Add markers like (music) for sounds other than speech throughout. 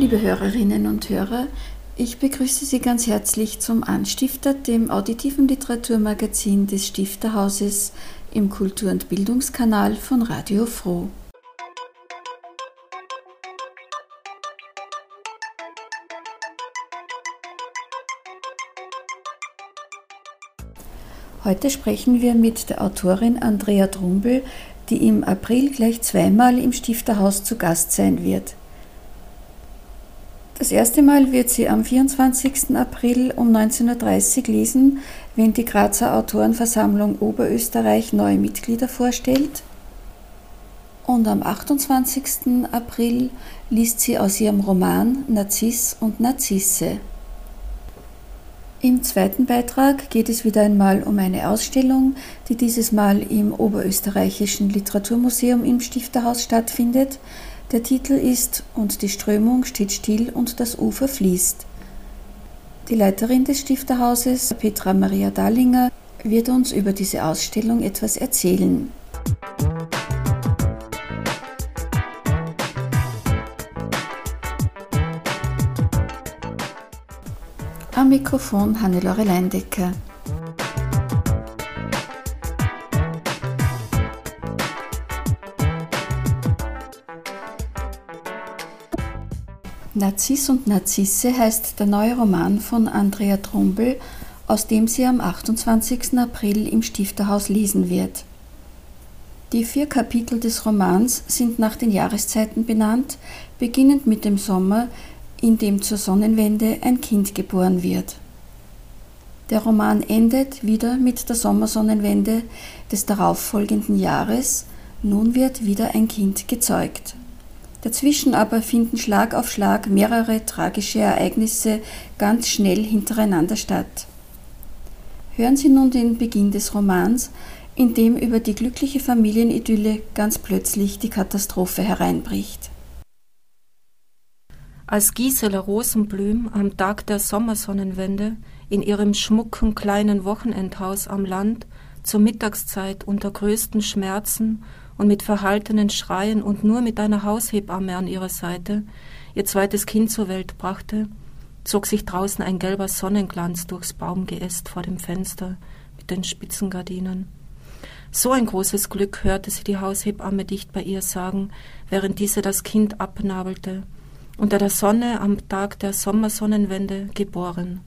Liebe Hörerinnen und Hörer, ich begrüße Sie ganz herzlich zum Anstifter, dem auditiven Literaturmagazin des Stifterhauses im Kultur- und Bildungskanal von Radio Froh. Heute sprechen wir mit der Autorin Andrea Drumbel, die im April gleich zweimal im Stifterhaus zu Gast sein wird. Das erste Mal wird sie am 24. April um 19.30 Uhr lesen, wenn die Grazer Autorenversammlung Oberösterreich neue Mitglieder vorstellt. Und am 28. April liest sie aus ihrem Roman Narziss und Narzisse. Im zweiten Beitrag geht es wieder einmal um eine Ausstellung, die dieses Mal im Oberösterreichischen Literaturmuseum im Stifterhaus stattfindet. Der Titel ist Und die Strömung steht still und das Ufer fließt. Die Leiterin des Stifterhauses, Petra Maria Dallinger, wird uns über diese Ausstellung etwas erzählen. Am Mikrofon Hannelore Leindecker. Narziss und Narzisse heißt der neue Roman von Andrea Trumbel, aus dem sie am 28. April im Stifterhaus lesen wird. Die vier Kapitel des Romans sind nach den Jahreszeiten benannt, beginnend mit dem Sommer, in dem zur Sonnenwende ein Kind geboren wird. Der Roman endet wieder mit der Sommersonnenwende des darauffolgenden Jahres, nun wird wieder ein Kind gezeugt. Dazwischen aber finden Schlag auf Schlag mehrere tragische Ereignisse ganz schnell hintereinander statt. Hören Sie nun den Beginn des Romans, in dem über die glückliche Familienidylle ganz plötzlich die Katastrophe hereinbricht. Als Gisela Rosenblüm am Tag der Sommersonnenwende in ihrem schmucken kleinen Wochenendhaus am Land zur Mittagszeit unter größten Schmerzen und mit verhaltenen Schreien und nur mit einer Haushebamme an ihrer Seite ihr zweites Kind zur Welt brachte, zog sich draußen ein gelber Sonnenglanz durchs Baumgeäst vor dem Fenster mit den Spitzengardinen. So ein großes Glück hörte sie die Haushebamme dicht bei ihr sagen, während diese das Kind abnabelte unter der Sonne am Tag der Sommersonnenwende geboren.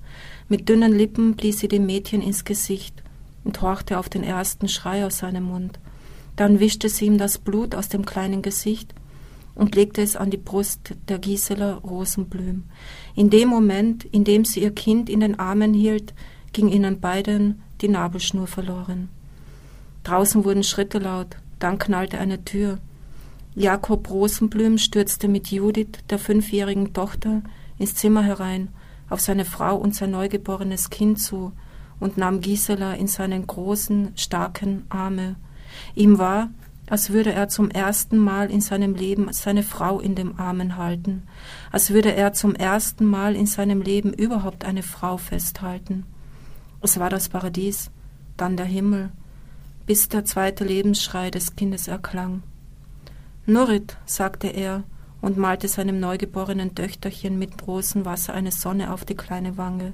Mit dünnen Lippen blies sie dem Mädchen ins Gesicht und horchte auf den ersten Schrei aus seinem Mund. Dann wischte sie ihm das Blut aus dem kleinen Gesicht und legte es an die Brust der Gisela Rosenblüm. In dem Moment, in dem sie ihr Kind in den Armen hielt, ging ihnen beiden die Nabelschnur verloren. Draußen wurden Schritte laut, dann knallte eine Tür. Jakob Rosenblüm stürzte mit Judith, der fünfjährigen Tochter, ins Zimmer herein, auf seine Frau und sein neugeborenes Kind zu und nahm Gisela in seinen großen, starken Arme. Ihm war, als würde er zum ersten Mal in seinem Leben seine Frau in den Armen halten, als würde er zum ersten Mal in seinem Leben überhaupt eine Frau festhalten. Es war das Paradies, dann der Himmel, bis der zweite Lebensschrei des Kindes erklang. Nurit, sagte er und malte seinem neugeborenen Töchterchen mit Rosenwasser eine Sonne auf die kleine Wange.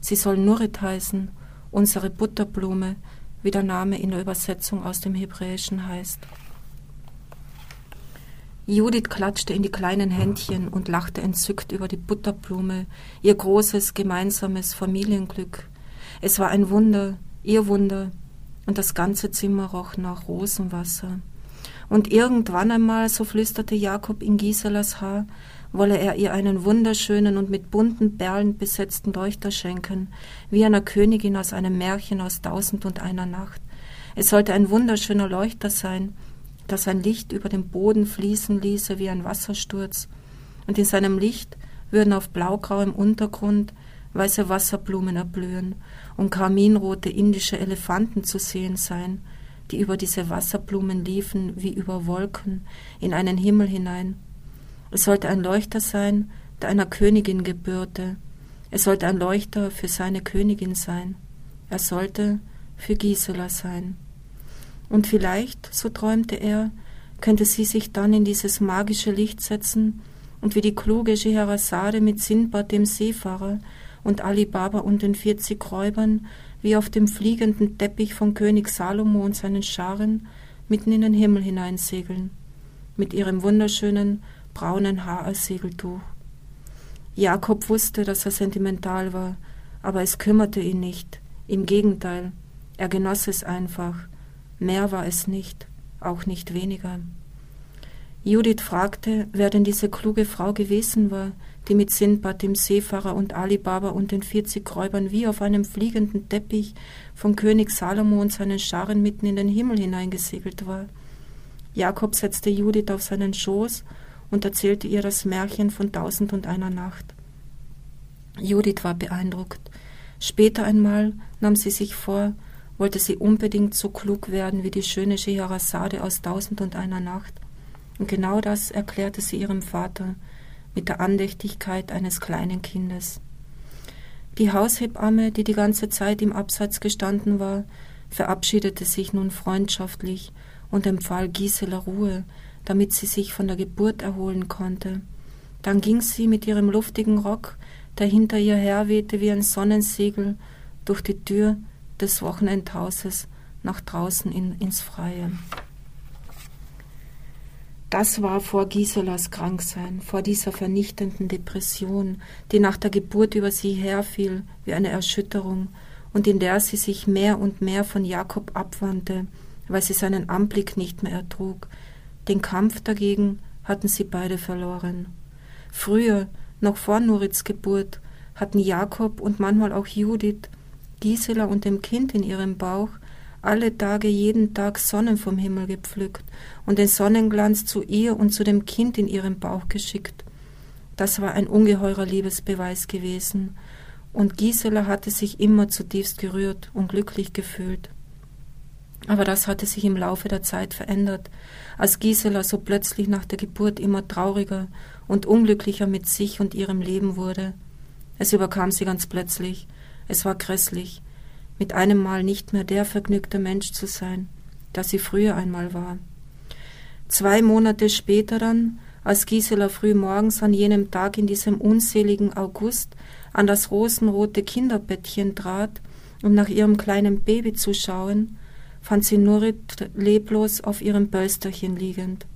Sie soll Nurit heißen, unsere Butterblume, wie der Name in der Übersetzung aus dem Hebräischen heißt. Judith klatschte in die kleinen Händchen und lachte entzückt über die Butterblume, ihr großes gemeinsames Familienglück. Es war ein Wunder, ihr Wunder, und das ganze Zimmer roch nach Rosenwasser. Und irgendwann einmal, so flüsterte Jakob in Giselas Haar, wolle er ihr einen wunderschönen und mit bunten Perlen besetzten Leuchter schenken, wie einer Königin aus einem Märchen aus Tausend und einer Nacht. Es sollte ein wunderschöner Leuchter sein, das sein Licht über den Boden fließen ließe wie ein Wassersturz. und in seinem Licht würden auf blaugrauem Untergrund weiße Wasserblumen erblühen und karminrote indische Elefanten zu sehen sein, die über diese Wasserblumen liefen wie über Wolken in einen Himmel hinein. Es sollte ein Leuchter sein, der einer Königin gebührte. Es sollte ein Leuchter für seine Königin sein. Er sollte für Gisela sein. Und vielleicht, so träumte er, könnte sie sich dann in dieses magische Licht setzen und wie die kluge Scheherazade mit Sindbad dem Seefahrer und Ali Baba und den vierzig Räubern wie auf dem fliegenden Teppich von König Salomo und seinen Scharen mitten in den Himmel hineinsegeln, mit ihrem wunderschönen braunen Haar als Segeltuch. Jakob wusste, dass er sentimental war, aber es kümmerte ihn nicht. Im Gegenteil, er genoss es einfach. Mehr war es nicht, auch nicht weniger. Judith fragte, wer denn diese kluge Frau gewesen war, die mit Sindbad dem Seefahrer und Ali Baba und den vierzig Räubern wie auf einem fliegenden Teppich von König Salomo und seinen Scharen mitten in den Himmel hineingesegelt war. Jakob setzte Judith auf seinen Schoß und erzählte ihr das Märchen von Tausend und einer Nacht. Judith war beeindruckt. Später einmal nahm sie sich vor, wollte sie unbedingt so klug werden wie die schöne Scheherazade aus Tausend und einer Nacht. Und genau das erklärte sie ihrem Vater mit der Andächtigkeit eines kleinen Kindes. Die Haushebamme, die die ganze Zeit im Abseits gestanden war, verabschiedete sich nun freundschaftlich und empfahl Gisela Ruhe, damit sie sich von der Geburt erholen konnte. Dann ging sie mit ihrem luftigen Rock, der hinter ihr herwehte wie ein Sonnensegel, durch die Tür des Wochenendhauses nach draußen in, ins Freie. Das war vor Giselas Kranksein, vor dieser vernichtenden Depression, die nach der Geburt über sie herfiel wie eine Erschütterung und in der sie sich mehr und mehr von Jakob abwandte, weil sie seinen Anblick nicht mehr ertrug. Den Kampf dagegen hatten sie beide verloren. Früher, noch vor Nurits Geburt, hatten Jakob und manchmal auch Judith, Gisela und dem Kind in ihrem Bauch alle Tage jeden Tag Sonnen vom Himmel gepflückt und den Sonnenglanz zu ihr und zu dem Kind in ihrem Bauch geschickt. Das war ein ungeheurer Liebesbeweis gewesen, und Gisela hatte sich immer zutiefst gerührt und glücklich gefühlt. Aber das hatte sich im Laufe der Zeit verändert, als Gisela so plötzlich nach der Geburt immer trauriger und unglücklicher mit sich und ihrem Leben wurde. Es überkam sie ganz plötzlich. Es war grässlich mit einem Mal nicht mehr der vergnügte Mensch zu sein, der sie früher einmal war. Zwei Monate später dann, als Gisela früh morgens an jenem Tag in diesem unseligen August an das rosenrote Kinderbettchen trat, um nach ihrem kleinen Baby zu schauen, fand sie Nurit leblos auf ihrem Bölsterchen liegend.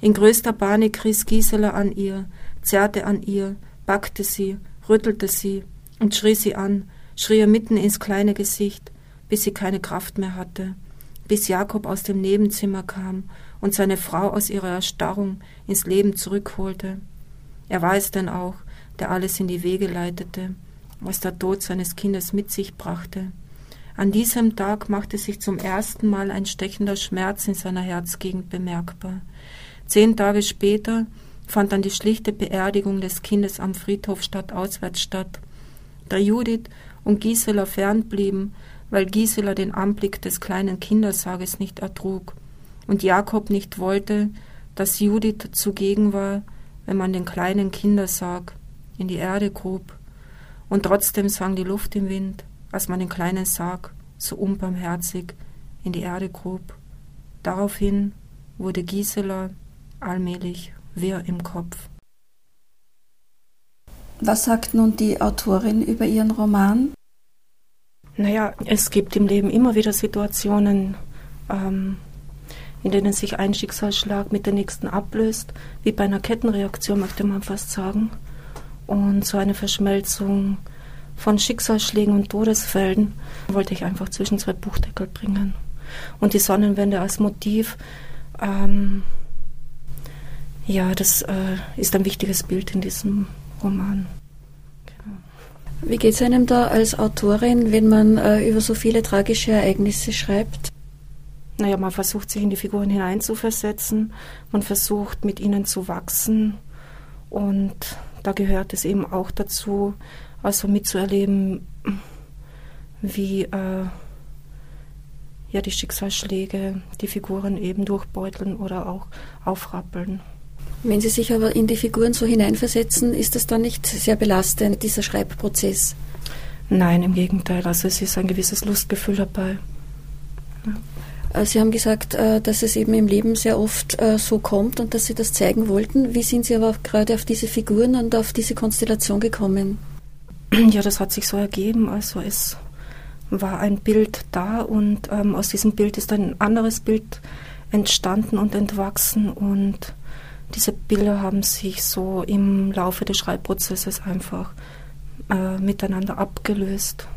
In größter Panik riss Gisela an ihr, zerrte an ihr, packte sie, rüttelte sie und schrie sie an, schrie er mitten ins kleine Gesicht, bis sie keine Kraft mehr hatte, bis Jakob aus dem Nebenzimmer kam und seine Frau aus ihrer Erstarrung ins Leben zurückholte. Er war es denn auch, der alles in die Wege leitete, was der Tod seines Kindes mit sich brachte. An diesem Tag machte sich zum ersten Mal ein stechender Schmerz in seiner Herzgegend bemerkbar. Zehn Tage später fand dann die schlichte Beerdigung des Kindes am Friedhof stadtauswärts statt. Da Judith und Gisela fernblieben, weil Gisela den Anblick des kleinen Kindersarges nicht ertrug und Jakob nicht wollte, dass Judith zugegen war, wenn man den kleinen Kindersarg in die Erde grub. Und trotzdem sang die Luft im Wind, als man den kleinen Sarg so unbarmherzig in die Erde grub. Daraufhin wurde Gisela allmählich wirr im Kopf. Was sagt nun die Autorin über ihren Roman? Naja, es gibt im Leben immer wieder Situationen, ähm, in denen sich ein Schicksalsschlag mit der nächsten ablöst, wie bei einer Kettenreaktion möchte man fast sagen. Und so eine Verschmelzung von Schicksalsschlägen und Todesfällen wollte ich einfach zwischen zwei Buchdeckel bringen. Und die Sonnenwende als Motiv, ähm, ja, das äh, ist ein wichtiges Bild in diesem Roman. Wie geht es einem da als Autorin, wenn man äh, über so viele tragische Ereignisse schreibt? Naja, man versucht sich in die Figuren hineinzuversetzen, man versucht mit ihnen zu wachsen Und da gehört es eben auch dazu, also mitzuerleben, wie äh, ja die Schicksalsschläge die Figuren eben durchbeuteln oder auch aufrappeln. Wenn Sie sich aber in die Figuren so hineinversetzen, ist das dann nicht sehr belastend, dieser Schreibprozess? Nein, im Gegenteil. Also es ist ein gewisses Lustgefühl dabei. Ja. Äh, Sie haben gesagt, äh, dass es eben im Leben sehr oft äh, so kommt und dass Sie das zeigen wollten. Wie sind Sie aber gerade auf diese Figuren und auf diese Konstellation gekommen? Ja, das hat sich so ergeben. Also es war ein Bild da und ähm, aus diesem Bild ist ein anderes Bild entstanden und entwachsen und diese Bilder haben sich so im Laufe des Schreibprozesses einfach äh, miteinander abgelöst.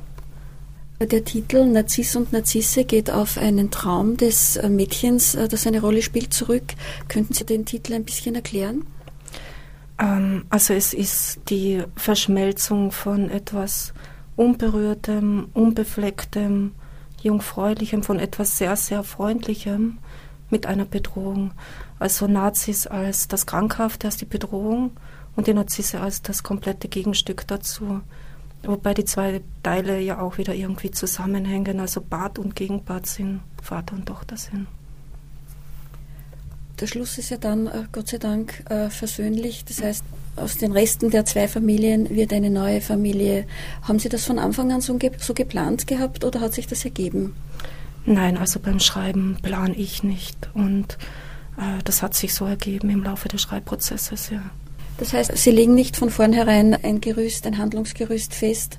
Der Titel Narziss und Narzisse geht auf einen Traum des äh, Mädchens, äh, das eine Rolle spielt, zurück. Könnten Sie den Titel ein bisschen erklären? Ähm, also es ist die Verschmelzung von etwas Unberührtem, Unbeflecktem, Jungfräulichem, von etwas sehr, sehr Freundlichem mit einer Bedrohung. Also Nazis als das Krankhafte, als die Bedrohung und die Narzisse als das komplette Gegenstück dazu. Wobei die zwei Teile ja auch wieder irgendwie zusammenhängen, also Bad und Gegenbad sind, Vater und Tochter sind. Der Schluss ist ja dann, äh, Gott sei Dank, äh, versöhnlich. Das heißt, aus den Resten der zwei Familien wird eine neue Familie. Haben Sie das von Anfang an so, so geplant gehabt oder hat sich das ergeben? Nein, also beim Schreiben plane ich nicht. Und äh, das hat sich so ergeben im Laufe des Schreibprozesses, ja. Das heißt, Sie legen nicht von vornherein ein Gerüst, ein Handlungsgerüst fest,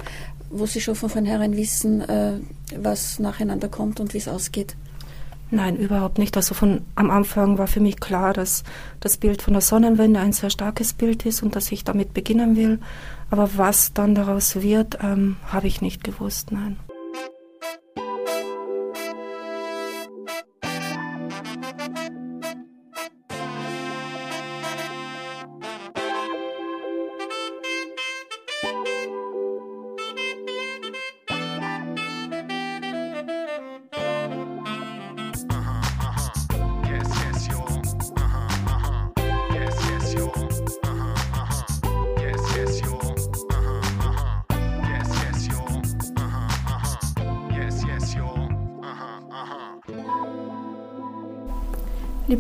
wo Sie schon von vornherein wissen, äh, was nacheinander kommt und wie es ausgeht? Nein, überhaupt nicht. Also von am Anfang war für mich klar, dass das Bild von der Sonnenwende ein sehr starkes Bild ist und dass ich damit beginnen will. Aber was dann daraus wird, ähm, habe ich nicht gewusst. Nein.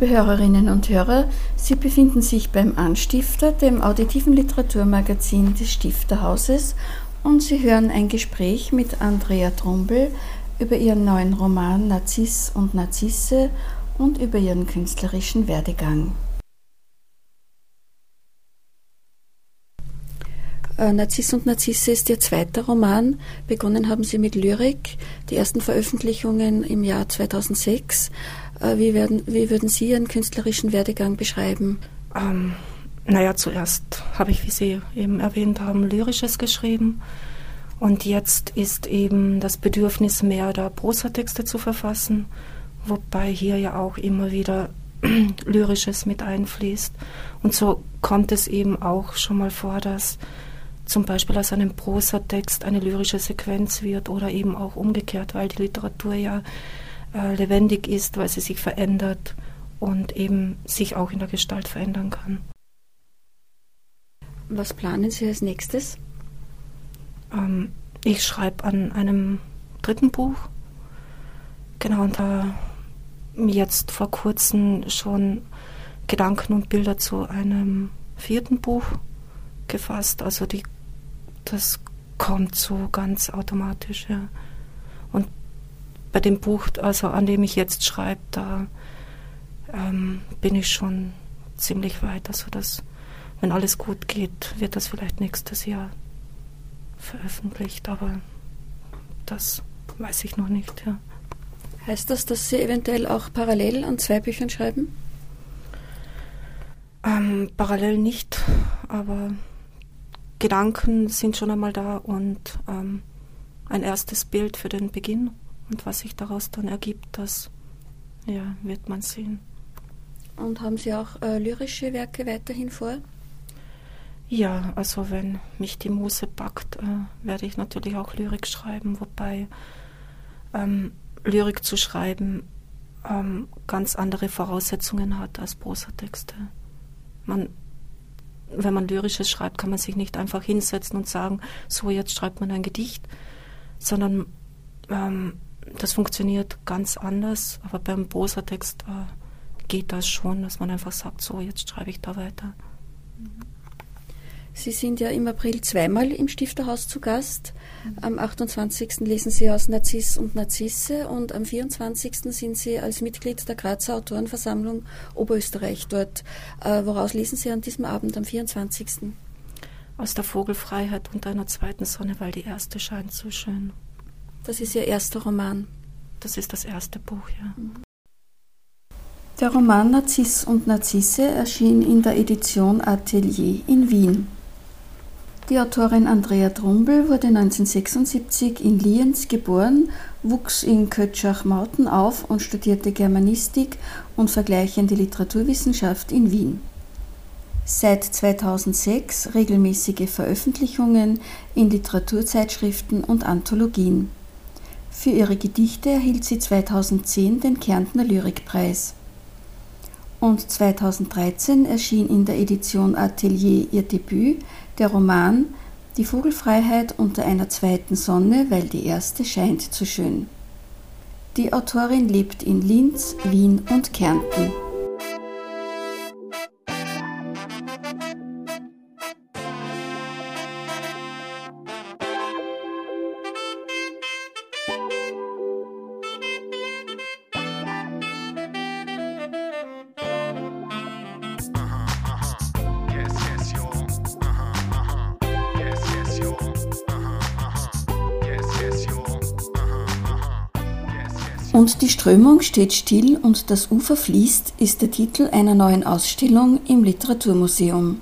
Liebe Hörerinnen und Hörer, Sie befinden sich beim Anstifter, dem auditiven Literaturmagazin des Stifterhauses, und Sie hören ein Gespräch mit Andrea Trumbel über ihren neuen Roman Narziss und Narzisse und über ihren künstlerischen Werdegang. Äh, Narziss und Narzisse ist Ihr zweiter Roman. Begonnen haben Sie mit Lyrik, die ersten Veröffentlichungen im Jahr 2006. Äh, wie, werden, wie würden Sie Ihren künstlerischen Werdegang beschreiben? Ähm, naja, zuerst habe ich, wie Sie eben erwähnt haben, Lyrisches geschrieben. Und jetzt ist eben das Bedürfnis mehr, da Prosatexte zu verfassen, wobei hier ja auch immer wieder (clears throat) Lyrisches mit einfließt. Und so kommt es eben auch schon mal vor, dass zum Beispiel aus einem Prosatext eine lyrische Sequenz wird oder eben auch umgekehrt, weil die Literatur ja äh, lebendig ist, weil sie sich verändert und eben sich auch in der Gestalt verändern kann. Was planen Sie als nächstes? Ähm, ich schreibe an einem dritten Buch. Genau, und da jetzt vor kurzem schon Gedanken und Bilder zu einem vierten Buch gefasst. Also die, das kommt so ganz automatisch, ja. Bei dem Buch, also an dem ich jetzt schreibe, da ähm, bin ich schon ziemlich weit. Also das, wenn alles gut geht, wird das vielleicht nächstes Jahr veröffentlicht, aber das weiß ich noch nicht, ja. Heißt das, dass Sie eventuell auch parallel an zwei Büchern schreiben? Ähm, parallel nicht, aber Gedanken sind schon einmal da und ähm, ein erstes Bild für den Beginn. Und was sich daraus dann ergibt, das ja, wird man sehen. Und haben Sie auch äh, lyrische Werke weiterhin vor? Ja, also wenn mich die Muse packt, äh, werde ich natürlich auch Lyrik schreiben, wobei ähm, Lyrik zu schreiben ähm, ganz andere Voraussetzungen hat als Prosatexte. Man wenn man lyrisches schreibt, kann man sich nicht einfach hinsetzen und sagen, so jetzt schreibt man ein Gedicht, sondern ähm, das funktioniert ganz anders. Aber beim Prosatext äh, geht das schon, dass man einfach sagt, so jetzt schreibe ich da weiter. Sie sind ja im April zweimal im Stifterhaus zu Gast. Am 28. lesen Sie aus Narziss und Narzisse und am 24. sind Sie als Mitglied der Grazer Autorenversammlung Oberösterreich dort. Äh, woraus lesen Sie an diesem Abend am 24.? Aus der Vogelfreiheit und einer zweiten Sonne, weil die erste scheint so schön. Das ist Ihr erster Roman. Das ist das erste Buch, ja. Der Roman Narziss und Narzisse erschien in der Edition Atelier in Wien. Die Autorin Andrea Trumbel wurde 1976 in Lienz geboren, wuchs in Kötschach-Mauten auf und studierte Germanistik und vergleichende Literaturwissenschaft in Wien. Seit 2006 regelmäßige Veröffentlichungen in Literaturzeitschriften und Anthologien. Für ihre Gedichte erhielt sie 2010 den Kärntner Lyrikpreis. Und 2013 erschien in der Edition Atelier ihr Debüt, der Roman Die Vogelfreiheit unter einer zweiten Sonne, weil die erste scheint zu schön. Die Autorin lebt in Linz, Wien und Kärnten. Und die Strömung steht still und das Ufer fließt, ist der Titel einer neuen Ausstellung im Literaturmuseum.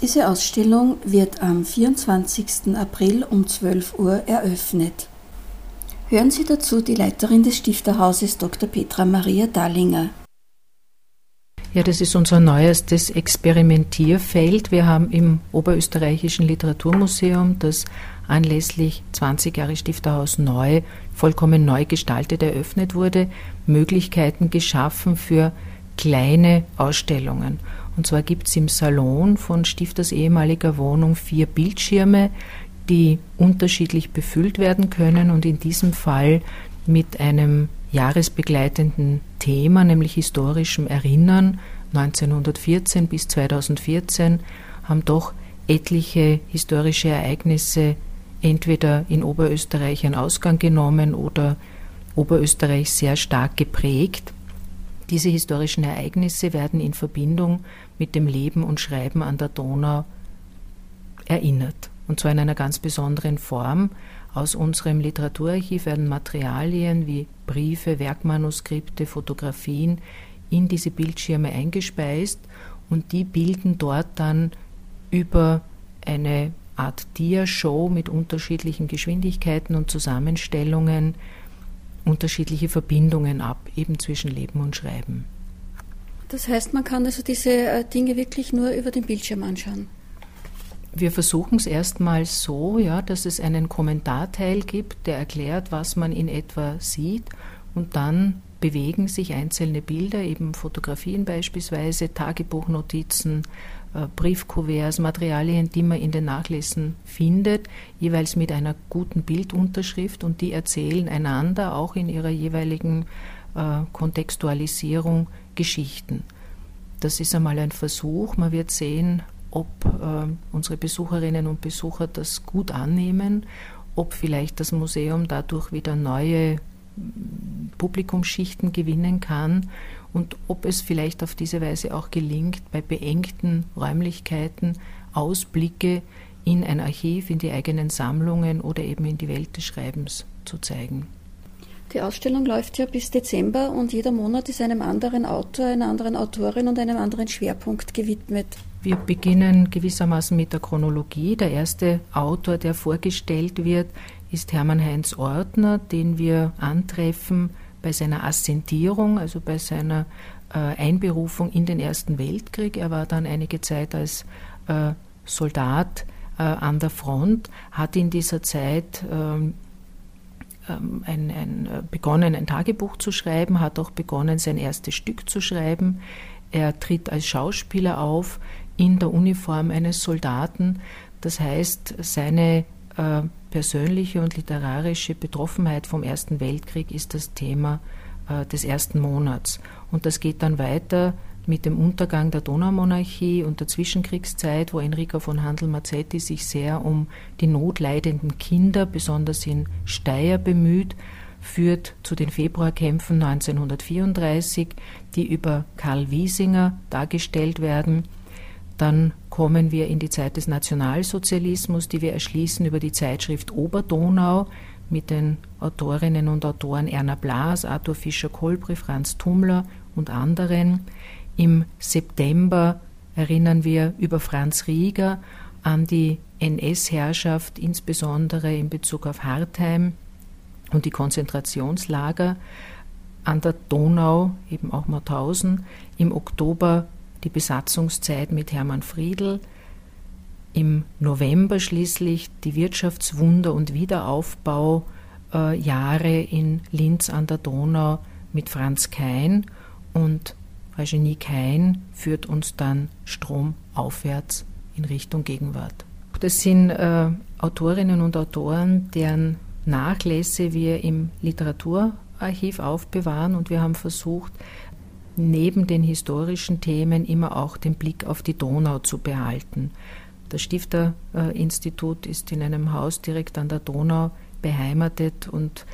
Diese Ausstellung wird am 24. April um 12 Uhr eröffnet. Hören Sie dazu die Leiterin des Stifterhauses Dr. Petra Maria Dallinger. Ja, das ist unser neuestes Experimentierfeld. Wir haben im Oberösterreichischen Literaturmuseum, das anlässlich 20 Jahre Stifterhaus neu, vollkommen neu gestaltet eröffnet wurde, Möglichkeiten geschaffen für kleine Ausstellungen. Und zwar gibt es im Salon von Stifters ehemaliger Wohnung vier Bildschirme, die unterschiedlich befüllt werden können und in diesem Fall mit einem jahresbegleitenden Thema, nämlich historischem Erinnern 1914 bis 2014, haben doch etliche historische Ereignisse entweder in Oberösterreich einen Ausgang genommen oder Oberösterreich sehr stark geprägt. Diese historischen Ereignisse werden in Verbindung mit dem Leben und Schreiben an der Donau erinnert. Und zwar in einer ganz besonderen Form. Aus unserem Literaturarchiv werden Materialien wie Briefe, Werkmanuskripte, Fotografien in diese Bildschirme eingespeist und die bilden dort dann über eine Art Dia-Show mit unterschiedlichen Geschwindigkeiten und Zusammenstellungen unterschiedliche Verbindungen ab, eben zwischen Leben und Schreiben. Das heißt, man kann also diese äh, Dinge wirklich nur über den Bildschirm anschauen. Wir versuchen es erstmal so, ja, dass es einen Kommentarteil gibt, der erklärt, was man in etwa sieht und dann bewegen sich einzelne Bilder, eben Fotografien beispielsweise, Tagebuchnotizen, äh, Briefkuverts, Materialien, die man in den Nachlesen findet, jeweils mit einer guten Bildunterschrift und die erzählen einander auch in ihrer jeweiligen äh, Kontextualisierung Geschichten. Das ist einmal ein Versuch. Man wird sehen, ob äh, unsere Besucherinnen und Besucher das gut annehmen, ob vielleicht das Museum dadurch wieder neue Publikumsschichten gewinnen kann und ob es vielleicht auf diese Weise auch gelingt, bei beengten Räumlichkeiten Ausblicke in ein Archiv, in die eigenen Sammlungen oder eben in die Welt des Schreibens zu zeigen. Die Ausstellung läuft ja bis Dezember und jeder Monat ist einem anderen Autor, einer anderen Autorin und einem anderen Schwerpunkt gewidmet. Wir beginnen gewissermaßen mit der Chronologie. Der erste Autor, der vorgestellt wird, ist Hermann Heinz Ortner, den wir antreffen bei seiner Assentierung, also bei seiner äh, Einberufung in den Ersten Weltkrieg. Er war dann einige Zeit als äh, Soldat äh, an der Front, hat in dieser Zeit ähm, ähm ein, ein, begonnen, ein Tagebuch zu schreiben, hat auch begonnen, sein erstes Stück zu schreiben. Er tritt als Schauspieler auf, in der Uniform eines Soldaten. Das heißt, seine äh, persönliche und literarische Betroffenheit vom Ersten Weltkrieg ist das Thema äh, des ersten Monats. Und das geht dann weiter mit dem Untergang der Donaumonarchie und der Zwischenkriegszeit, wo Enrico von Handel-Mazzetti sich sehr um die notleidenden Kinder, besonders in Steyr, bemüht, führt zu den Februarkämpfen 1934, die über Karl Wiesinger dargestellt werden. Dann kommen wir in die Zeit des Nationalsozialismus, die wir erschließen über die Zeitschrift Oberdonau mit den Autorinnen und Autoren Erna Blas, Arthur Fischer-Kolbri, Franz Tummler und anderen. Im September erinnern wir über Franz Rieger an die NS-Herrschaft, insbesondere in Bezug auf Hartheim und die Konzentrationslager an der Donau, eben auch Mauthausen. Im Oktober die Besatzungszeit mit Hermann Friedl. Im November schließlich die Wirtschaftswunder- und Wiederaufbaujahre in Linz an der Donau mit Franz Kein und Eugenie Kein führt uns dann stromaufwärts in Richtung Gegenwart. Das sind äh, Autorinnen und Autoren, deren Nachlässe wir im Literaturarchiv aufbewahren und wir haben versucht, neben den historischen Themen immer auch den Blick auf die Donau zu behalten. Das Stifterinstitut ist in einem Haus direkt an der Donau beheimatet und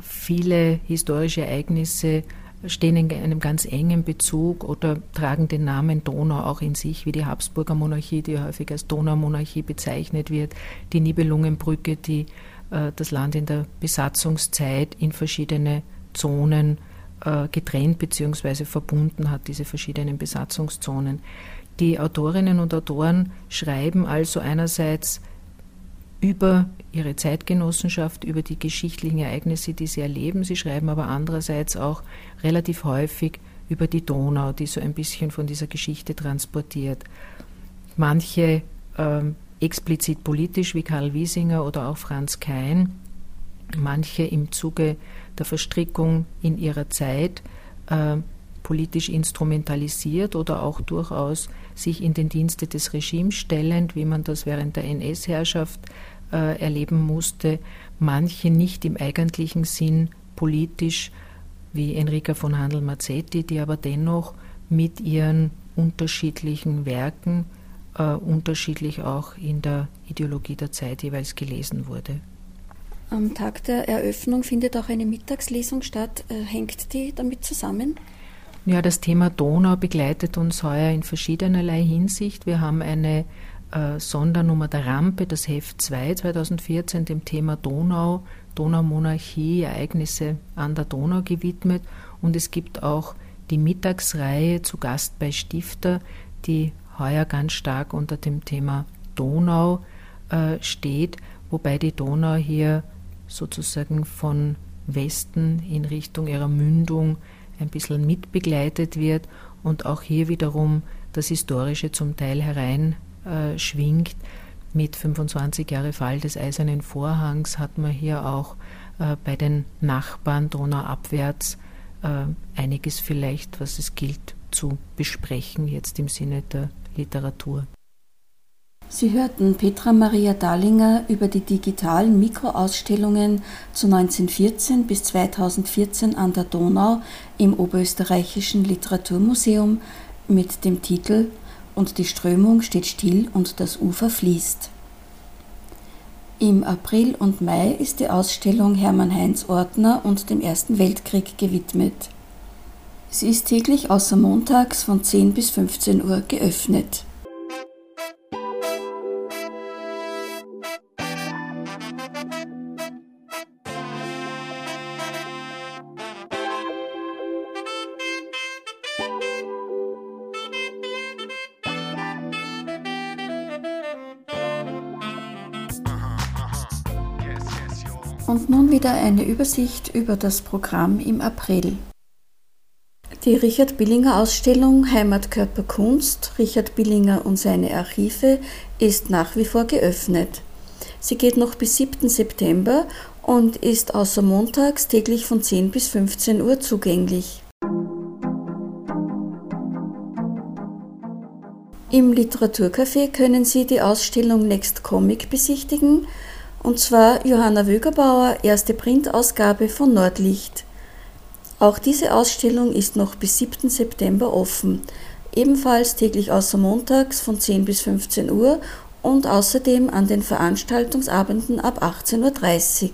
viele historische Ereignisse stehen in einem ganz engen Bezug oder tragen den Namen Donau auch in sich, wie die Habsburger Monarchie, die häufig als Donaumonarchie bezeichnet wird, die Nibelungenbrücke, die äh, das Land in der Besatzungszeit in verschiedene Zonen getrennt bzw. verbunden hat, diese verschiedenen Besatzungszonen. Die Autorinnen und Autoren schreiben also einerseits über ihre Zeitgenossenschaft, über die geschichtlichen Ereignisse, die sie erleben. Sie schreiben aber andererseits auch relativ häufig über die Donau, die so ein bisschen von dieser Geschichte transportiert. Manche ähm, explizit politisch wie Karl Wiesinger oder auch Franz Kein, manche im Zuge der Verstrickung in ihrer Zeit äh, politisch instrumentalisiert oder auch durchaus sich in den Dienste des Regimes stellend, wie man das während der NS-Herrschaft äh, erleben musste, manche nicht im eigentlichen Sinn politisch, wie Enrica von Handel-Mazzetti, die aber dennoch mit ihren unterschiedlichen Werken äh, unterschiedlich auch in der Ideologie der Zeit jeweils gelesen wurde. Am Tag der Eröffnung findet auch eine Mittagslesung statt. Äh, hängt die damit zusammen? Ja, das Thema Donau begleitet uns heuer in verschiedenerlei Hinsicht. Wir haben eine äh, Sondernummer der Rampe, das Heft 2 2014, dem Thema Donau, Donaumonarchie, Ereignisse an der Donau gewidmet. Und es gibt auch die Mittagsreihe zu Gast bei Stifter, die heuer ganz stark unter dem Thema Donau äh, steht, wobei die Donau hier sozusagen von Westen in Richtung ihrer Mündung ein bisschen mitbegleitet wird und auch hier wiederum das Historische zum Teil hereinschwingt. Äh, Mit 25 Jahre Fall des Eisernen Vorhangs hat man hier auch äh, bei den Nachbarn donauabwärts äh, einiges vielleicht, was es gilt zu besprechen, jetzt im Sinne der Literatur. Sie hörten Petra Maria Dallinger über die digitalen Mikroausstellungen zu 1914 bis 2014 an der Donau im Oberösterreichischen Literaturmuseum mit dem Titel Und die Strömung steht still und das Ufer fließt. Im April und Mai ist die Ausstellung Hermann Heinz Ortner und dem Ersten Weltkrieg gewidmet. Sie ist täglich außer montags von 10 bis 15 Uhr geöffnet. Wieder eine Übersicht über das Programm im April. Die Richard Billinger Ausstellung Heimatkörper Kunst, Richard Billinger und seine Archive ist nach wie vor geöffnet. Sie geht noch bis 7. September und ist außer montags täglich von 10 bis 15 Uhr zugänglich. Im Literaturcafé können Sie die Ausstellung Next Comic besichtigen, und zwar Johanna Wögerbauer, erste Printausgabe von Nordlicht. Auch diese Ausstellung ist noch bis 7. September offen, ebenfalls täglich außer montags von 10 bis 15 Uhr und außerdem an den Veranstaltungsabenden ab 18.30 Uhr.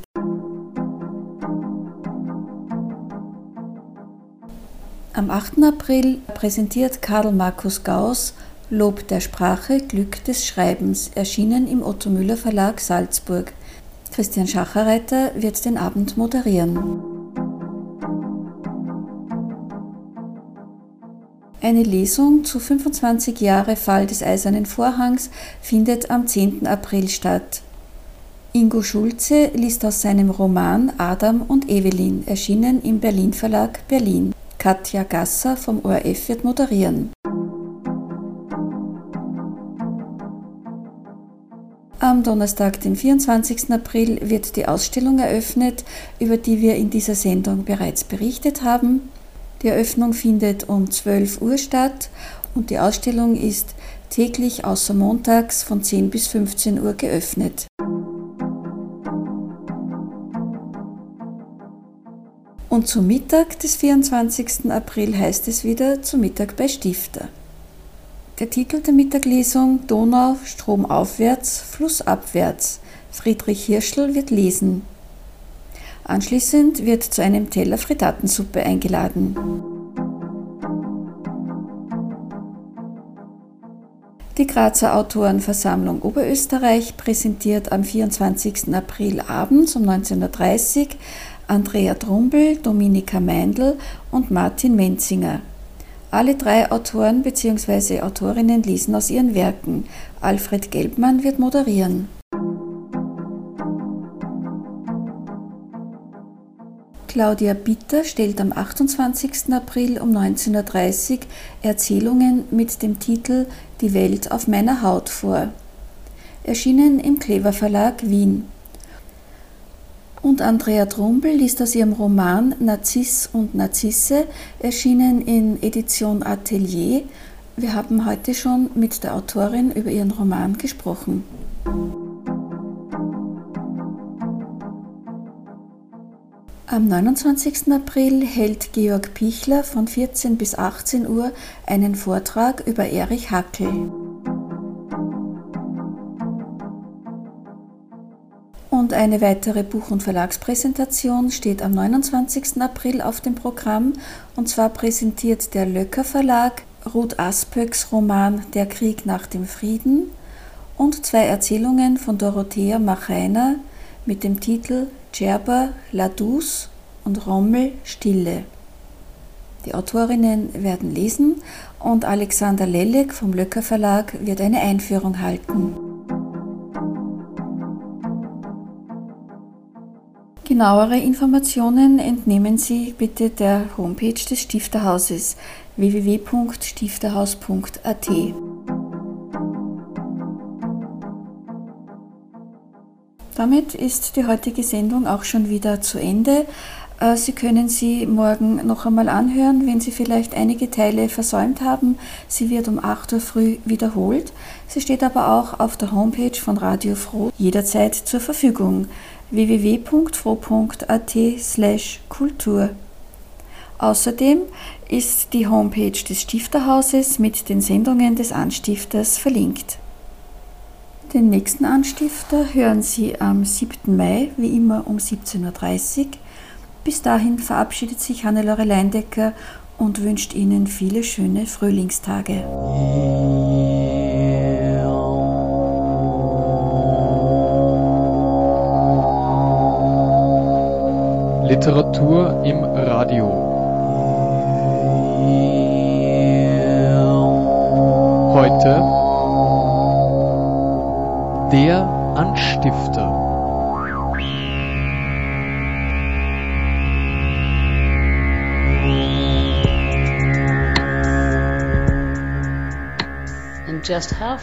Am 8. April präsentiert Karl Markus Gauss Lob der Sprache, Glück des Schreibens, erschienen im Otto Müller Verlag Salzburg. Christian Schacherreiter wird den Abend moderieren. Eine Lesung zu 25 Jahre Fall des Eisernen Vorhangs findet am 10. April statt. Ingo Schulze liest aus seinem Roman Adam und Evelyn, erschienen im Berlin Verlag Berlin. Katja Gasser vom ORF wird moderieren. Am Donnerstag, den 24. April, wird die Ausstellung eröffnet, über die wir in dieser Sendung bereits berichtet haben. Die Eröffnung findet um 12 Uhr statt und die Ausstellung ist täglich außer montags von 10 bis 15 Uhr geöffnet. Und zum Mittag des 24. April heißt es wieder zu Mittag bei Stifter. Der Titel der Mittaglesung Donau, stromaufwärts, flussabwärts. Friedrich Hirschl wird lesen. Anschließend wird zu einem Teller Frittatensuppe eingeladen. Die Grazer Autorenversammlung Oberösterreich präsentiert am 24. April abends um 19.30 Uhr Andrea Trumbel, Dominika Meindl und Martin Menzinger. Alle drei Autoren bzw. Autorinnen lesen aus ihren Werken. Alfred Gelbmann wird moderieren. Claudia Bitter stellt am 28. April um 19.30 Uhr Erzählungen mit dem Titel Die Welt auf meiner Haut vor. Erschienen im Klever Verlag Wien. Und Andrea Trumbel liest aus ihrem Roman Narziss und Narzisse, erschienen in Edition Atelier. Wir haben heute schon mit der Autorin über ihren Roman gesprochen. Am 29. April hält Georg Pichler von 14 bis 18 Uhr einen Vortrag über Erich Hackel. Eine weitere Buch- und Verlagspräsentation steht am 29. April auf dem Programm. Und zwar präsentiert der Löcker Verlag Ruth Aspöcks Roman Der Krieg nach dem Frieden und zwei Erzählungen von Dorothea Machainer mit dem Titel Djerba Ladus und Rommel Stille. Die Autorinnen werden lesen und Alexander Lelek vom Löcker Verlag wird eine Einführung halten. Genauere Informationen entnehmen Sie bitte der Homepage des Stifterhauses www.stifterhaus.at. Damit ist die heutige Sendung auch schon wieder zu Ende. Äh, sie können sie morgen noch einmal anhören, wenn Sie vielleicht einige Teile versäumt haben. Sie wird um 8 Uhr früh wiederholt. Sie steht aber auch auf der Homepage von Radio Froh jederzeit zur Verfügung www.fro.at kultur. Außerdem ist die Homepage des Stifterhauses mit den Sendungen des Anstifters verlinkt. Den nächsten Anstifter hören Sie am 7. Mai, wie immer um 17.30 Uhr. Bis dahin verabschiedet sich Hannelore Leindecker und wünscht Ihnen viele schöne Frühlingstage. Literatur im Radio. Heute der Anstifter. And just how